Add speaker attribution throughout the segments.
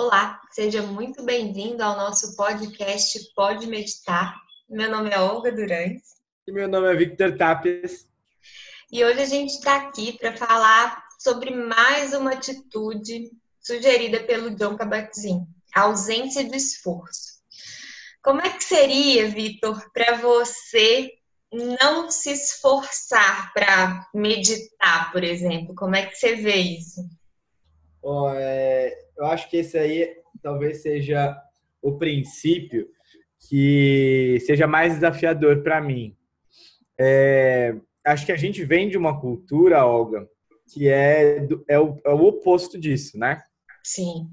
Speaker 1: Olá, seja muito bem-vindo ao nosso podcast Pode Meditar. Meu nome é Olga Durães.
Speaker 2: E meu nome é Victor Tapes.
Speaker 1: E hoje a gente está aqui para falar sobre mais uma atitude sugerida pelo John Kabat-Zinn, a ausência de esforço. Como é que seria, Vitor, para você não se esforçar para meditar, por exemplo? Como é que você vê isso?
Speaker 2: Oh, é, eu acho que esse aí talvez seja o princípio que seja mais desafiador para mim. É, acho que a gente vem de uma cultura, Olga, que é, é, o, é o oposto disso, né?
Speaker 1: Sim.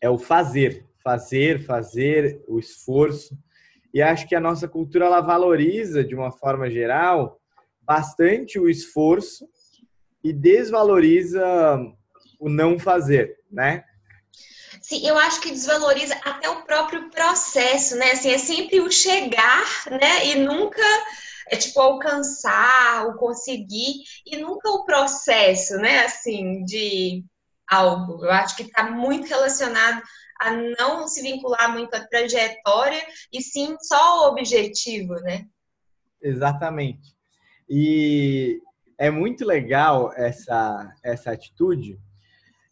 Speaker 2: É o fazer, fazer, fazer, o esforço. E acho que a nossa cultura ela valoriza, de uma forma geral, bastante o esforço e desvaloriza o não fazer, né?
Speaker 1: Sim, eu acho que desvaloriza até o próprio processo, né? Assim, é sempre o chegar, né? E nunca é tipo alcançar, o conseguir, e nunca o processo, né? Assim, de algo. Eu acho que está muito relacionado a não se vincular muito à trajetória e sim só ao objetivo, né?
Speaker 2: Exatamente. E é muito legal essa, essa atitude.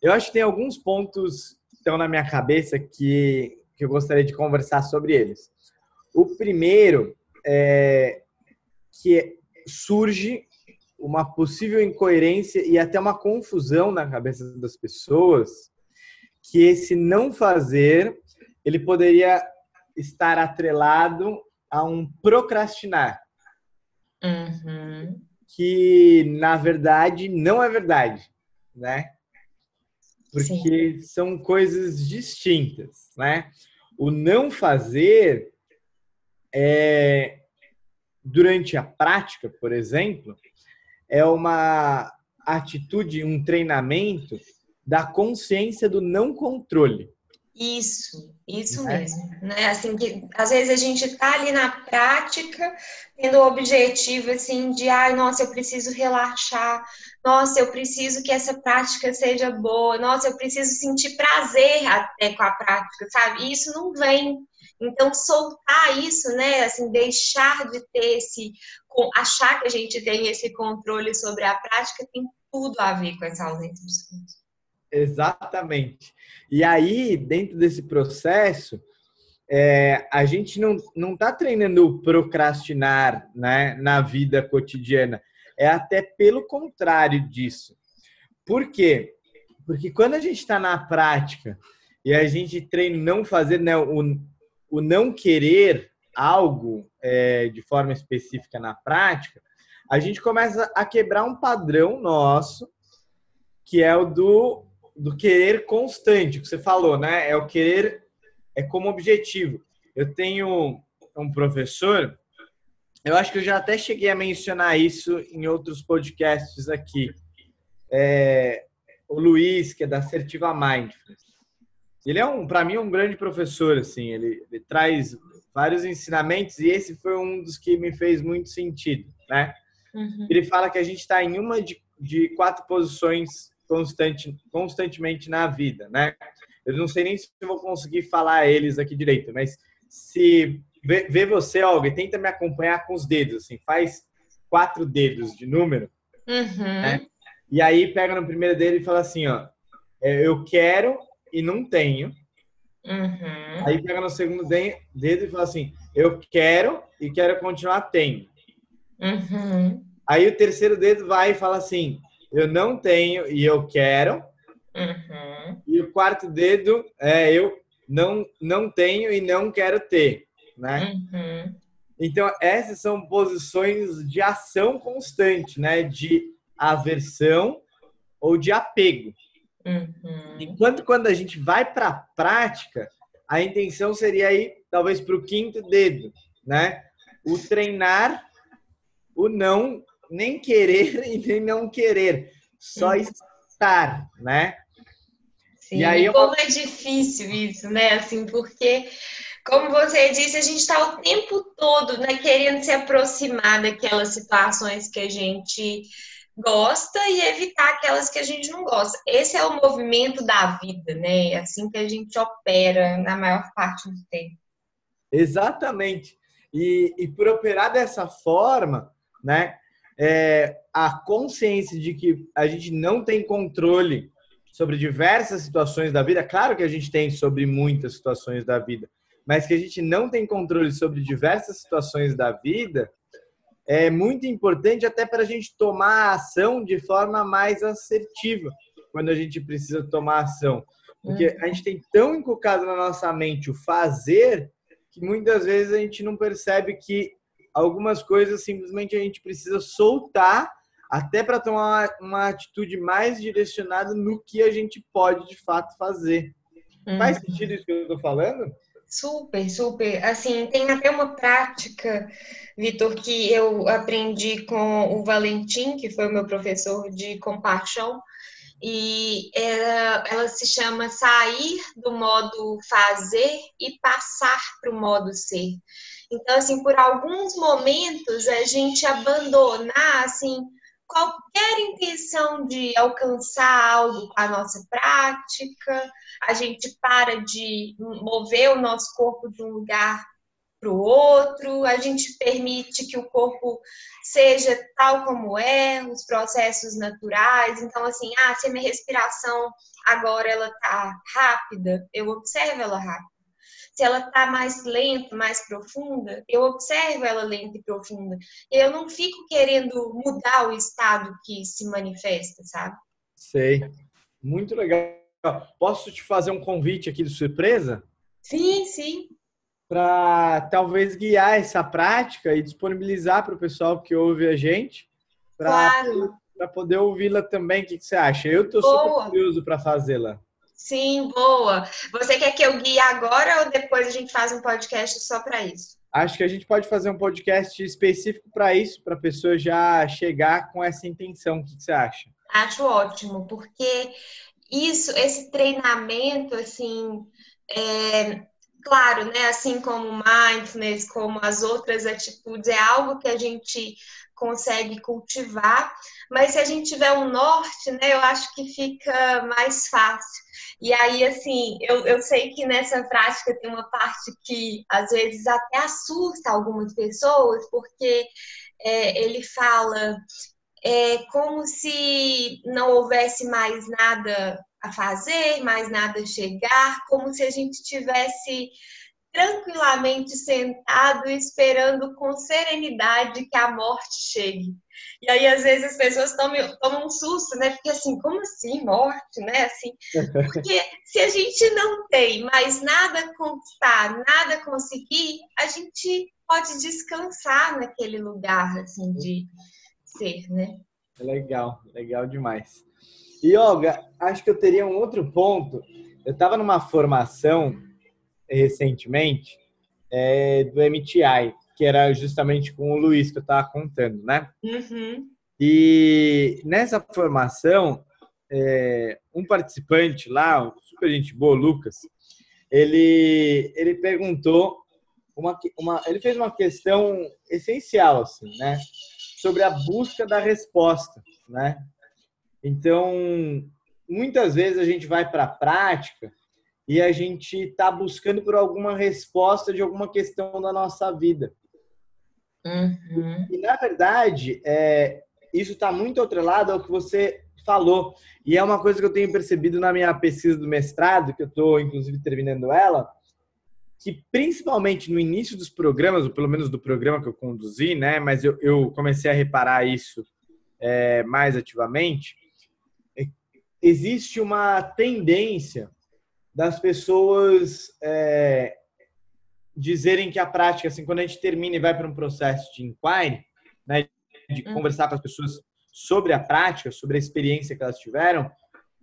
Speaker 2: Eu acho que tem alguns pontos que estão na minha cabeça que, que eu gostaria de conversar sobre eles. O primeiro é que surge uma possível incoerência e até uma confusão na cabeça das pessoas que esse não fazer ele poderia estar atrelado a um procrastinar.
Speaker 1: Uhum.
Speaker 2: Que, na verdade, não é verdade, né? Porque Sim. são coisas distintas, né? O não fazer é, durante a prática, por exemplo, é uma atitude, um treinamento da consciência do não controle.
Speaker 1: Isso, isso né? mesmo, né? Assim que às vezes a gente tá ali na prática, tendo o objetivo assim de, ai, nossa, eu preciso relaxar, nossa, eu preciso que essa prática seja boa, nossa, eu preciso sentir prazer até com a prática, sabe? E isso não vem. Então soltar isso, né? Assim, deixar de ter esse achar que a gente tem esse controle sobre a prática tem tudo a ver com essa ausência de.
Speaker 2: Exatamente. E aí, dentro desse processo, é, a gente não não está treinando procrastinar né, na vida cotidiana. É até pelo contrário disso. Por quê? Porque quando a gente está na prática e a gente treina não fazer né, o, o não querer algo é, de forma específica na prática, a gente começa a quebrar um padrão nosso, que é o do do querer constante, que você falou, né? É o querer é como objetivo. Eu tenho um professor, eu acho que eu já até cheguei a mencionar isso em outros podcasts aqui. É, o Luiz, que é da Assertiva Mindfulness. Ele é um, para mim, um grande professor, assim. Ele, ele traz vários ensinamentos e esse foi um dos que me fez muito sentido, né? Uhum. Ele fala que a gente está em uma de, de quatro posições constante, constantemente na vida, né? Eu não sei nem se eu vou conseguir falar eles aqui direito, mas se vê, vê você, Olga, tenta me acompanhar com os dedos, assim, faz quatro dedos de número,
Speaker 1: uhum. né?
Speaker 2: E aí pega no primeiro dedo e fala assim, ó, é, eu quero e não tenho.
Speaker 1: Uhum.
Speaker 2: Aí pega no segundo dedo e fala assim, eu quero e quero continuar tendo.
Speaker 1: Uhum.
Speaker 2: Aí o terceiro dedo vai e fala assim, eu não tenho e eu quero.
Speaker 1: Uhum.
Speaker 2: E o quarto dedo é eu não, não tenho e não quero ter, né?
Speaker 1: Uhum.
Speaker 2: Então, essas são posições de ação constante, né? De aversão ou de apego.
Speaker 1: Uhum.
Speaker 2: Enquanto quando a gente vai para a prática, a intenção seria ir talvez para o quinto dedo, né? O treinar o não nem querer e nem não querer, só estar, né?
Speaker 1: Sim, e aí eu... como é difícil isso, né? Assim, porque, como você disse, a gente está o tempo todo né, querendo se aproximar daquelas situações que a gente gosta e evitar aquelas que a gente não gosta. Esse é o movimento da vida, né? É assim que a gente opera na maior parte do tempo.
Speaker 2: Exatamente. E, e por operar dessa forma, né? É, a consciência de que a gente não tem controle sobre diversas situações da vida, claro que a gente tem sobre muitas situações da vida, mas que a gente não tem controle sobre diversas situações da vida, é muito importante até para a gente tomar ação de forma mais assertiva quando a gente precisa tomar ação. Porque uhum. a gente tem tão inculcado na nossa mente o fazer que muitas vezes a gente não percebe que algumas coisas simplesmente a gente precisa soltar até para tomar uma atitude mais direcionada no que a gente pode de fato fazer. Uhum. Faz sentido isso que eu estou falando?
Speaker 1: Super, super. Assim, tem até uma prática, Vitor, que eu aprendi com o Valentim, que foi o meu professor de compaixão, e ela, ela se chama sair do modo fazer e passar para o modo ser. Então, assim, por alguns momentos a gente abandonar, assim, qualquer intenção de alcançar algo com a nossa prática, a gente para de mover o nosso corpo de um lugar para o outro, a gente permite que o corpo seja tal como é, os processos naturais. Então, assim, ah, se a minha respiração agora ela tá rápida, eu observo ela rápida. Se ela está mais lenta, mais profunda, eu observo ela lenta e profunda. Eu não fico querendo mudar o estado que se manifesta, sabe?
Speaker 2: Sei. Muito legal. Posso te fazer um convite aqui de surpresa?
Speaker 1: Sim, sim.
Speaker 2: Para talvez guiar essa prática e disponibilizar para o pessoal que ouve a gente, para claro. poder ouvi-la também. O que, que você acha? Eu estou super curioso para fazê-la.
Speaker 1: Sim, boa. Você quer que eu guie agora ou depois a gente faz um podcast só para isso?
Speaker 2: Acho que a gente pode fazer um podcast específico para isso, para a pessoa já chegar com essa intenção. O que você acha?
Speaker 1: Acho ótimo, porque isso, esse treinamento, assim, é, claro, né? Assim como mindfulness, como as outras atitudes, é algo que a gente consegue cultivar, mas se a gente tiver um norte, né, eu acho que fica mais fácil. E aí, assim, eu, eu sei que nessa prática tem uma parte que às vezes até assusta algumas pessoas, porque é, ele fala é como se não houvesse mais nada a fazer, mais nada a chegar, como se a gente tivesse tranquilamente sentado esperando com serenidade que a morte chegue. E aí, às vezes, as pessoas tomam, um susto, né? Porque assim, como assim, morte, né? Assim, porque se a gente não tem mais nada conquistar, nada conseguir, a gente pode descansar naquele lugar, assim, de ser, né?
Speaker 2: Legal, legal demais. E, Olga, acho que eu teria um outro ponto. Eu estava numa formação recentemente é, do MTI, que era justamente com o Luiz que eu estava contando, né? Uhum. E nessa formação, é, um participante lá, super gente boa, Lucas, ele, ele perguntou uma, uma, ele fez uma questão essencial, assim, né? Sobre a busca da resposta, né? Então, muitas vezes a gente vai para a prática e a gente está buscando por alguma resposta de alguma questão da nossa vida. Uhum. E, na verdade, é, isso está muito atrelado ao que você falou. E é uma coisa que eu tenho percebido na minha pesquisa do mestrado, que eu estou, inclusive, terminando ela, que principalmente no início dos programas, ou pelo menos do programa que eu conduzi, né, mas eu, eu comecei a reparar isso é, mais ativamente, é, existe uma tendência das pessoas é, dizerem que a prática, assim, quando a gente termina e vai para um processo de inquiry, né, de uhum. conversar com as pessoas sobre a prática, sobre a experiência que elas tiveram,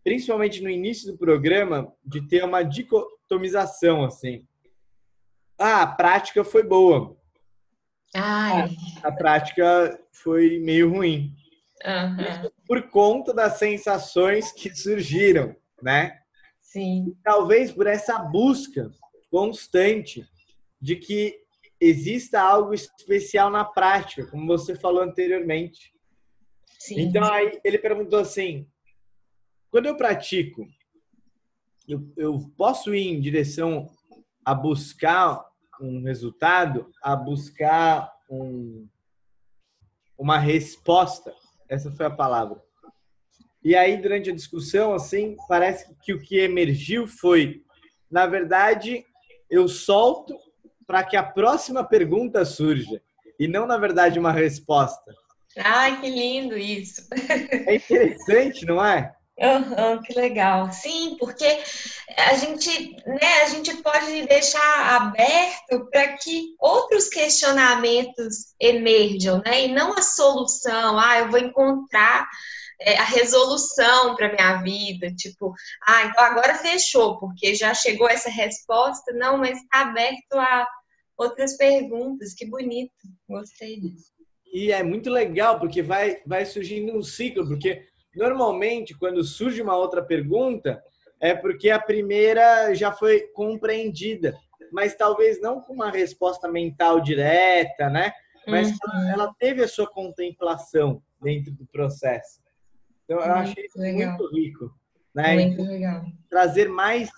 Speaker 2: principalmente no início do programa, de ter uma dicotomização, assim. Ah, a prática foi boa. Ai. A, a prática foi meio ruim. Uhum. Por conta das sensações que surgiram, né?
Speaker 1: Sim.
Speaker 2: Talvez por essa busca constante de que exista algo especial na prática, como você falou anteriormente. Sim. Então aí ele perguntou assim: quando eu pratico, eu, eu posso ir em direção a buscar um resultado, a buscar um, uma resposta. Essa foi a palavra. E aí, durante a discussão, assim, parece que o que emergiu foi, na verdade, eu solto para que a próxima pergunta surja e não, na verdade, uma resposta.
Speaker 1: Ai, que lindo isso!
Speaker 2: É interessante, não é?
Speaker 1: Uhum, que legal. Sim, porque a gente, né, a gente pode deixar aberto para que outros questionamentos emerjam, né? E não a solução, ah, eu vou encontrar é, a resolução para minha vida, tipo, ah, então agora fechou, porque já chegou essa resposta. Não, mas está aberto a outras perguntas. Que bonito. Gostei disso.
Speaker 2: E é muito legal, porque vai, vai surgindo um ciclo, porque Normalmente, quando surge uma outra pergunta, é porque a primeira já foi compreendida, mas talvez não com uma resposta mental direta, né? Mas uhum. ela teve a sua contemplação dentro do processo. Então, eu achei isso muito rico. Né?
Speaker 1: Muito legal.
Speaker 2: Trazer mais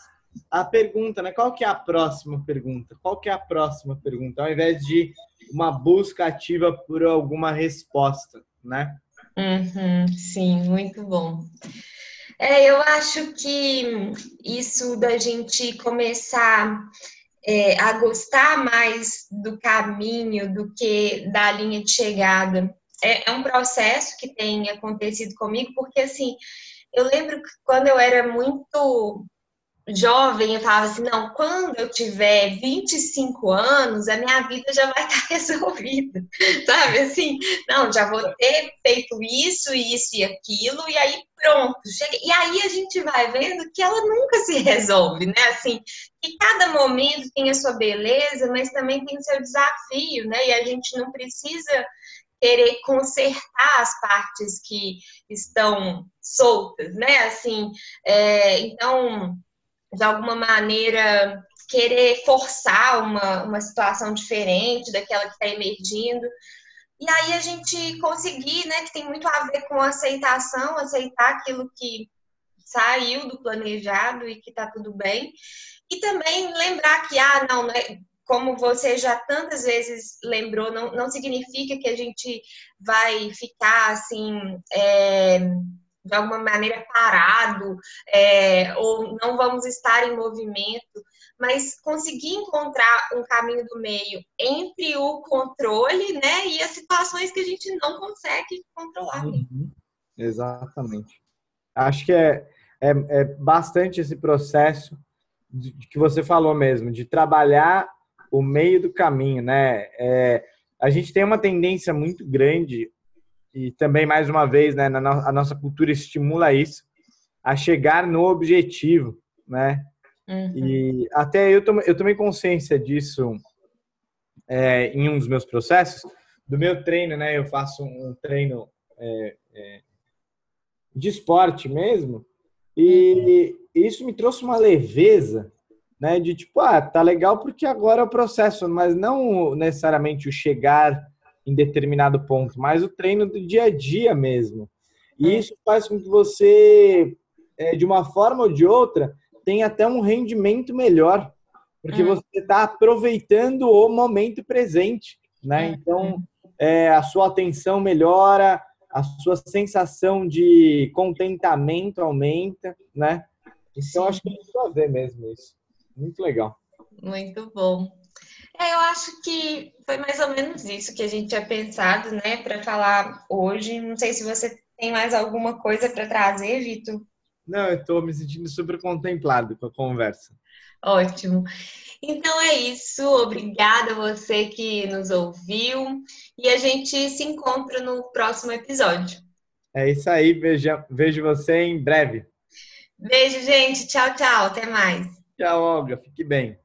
Speaker 2: a pergunta, né? Qual que é a próxima pergunta? Qual que é a próxima pergunta? Ao invés de uma busca ativa por alguma resposta, né?
Speaker 1: Uhum, sim, muito bom. É, eu acho que isso da gente começar é, a gostar mais do caminho do que da linha de chegada é, é um processo que tem acontecido comigo, porque assim, eu lembro que quando eu era muito jovem, eu falava assim, não, quando eu tiver 25 anos, a minha vida já vai estar resolvida, sabe? Assim, não, já vou ter feito isso, isso e aquilo, e aí pronto, chega. E aí a gente vai vendo que ela nunca se resolve, né? Assim, que cada momento tem a sua beleza, mas também tem o seu desafio, né? E a gente não precisa querer consertar as partes que estão soltas, né? Assim, é, então de alguma maneira, querer forçar uma, uma situação diferente daquela que está emergindo. E aí a gente conseguir, né, que tem muito a ver com aceitação, aceitar aquilo que saiu do planejado e que está tudo bem. E também lembrar que, ah, não, não é, como você já tantas vezes lembrou, não, não significa que a gente vai ficar assim. É, de alguma maneira parado é, ou não vamos estar em movimento, mas conseguir encontrar um caminho do meio entre o controle, né, e as situações que a gente não consegue controlar. Uhum.
Speaker 2: Exatamente. Acho que é, é, é, bastante esse processo de, de, que você falou mesmo, de trabalhar o meio do caminho, né? É, a gente tem uma tendência muito grande e também, mais uma vez, né, a nossa cultura estimula isso, a chegar no objetivo, né? Uhum. E até eu, tomei, eu tomei consciência disso é, em um dos meus processos, do meu treino, né? Eu faço um treino é, é, de esporte mesmo, e uhum. isso me trouxe uma leveza, né? De tipo, ah, tá legal porque agora é o processo, mas não necessariamente o chegar em determinado ponto, mas o treino do dia a dia mesmo. E é. isso faz com que você, é, de uma forma ou de outra, tenha até um rendimento melhor, porque é. você está aproveitando o momento presente, né? Então, é, a sua atenção melhora, a sua sensação de contentamento aumenta, né? Então, acho que tem tudo a ver mesmo isso. Muito legal.
Speaker 1: Muito bom. É, eu acho que foi mais ou menos isso que a gente tinha pensado, né, para falar hoje. Não sei se você tem mais alguma coisa para trazer, Vitor.
Speaker 2: Não, eu estou me sentindo super contemplado com a conversa.
Speaker 1: Ótimo. Então é isso. Obrigada a você que nos ouviu e a gente se encontra no próximo episódio.
Speaker 2: É isso aí. Vejo, vejo você em breve.
Speaker 1: Beijo, gente. Tchau, tchau. Até mais.
Speaker 2: Tchau, Olga. Fique bem.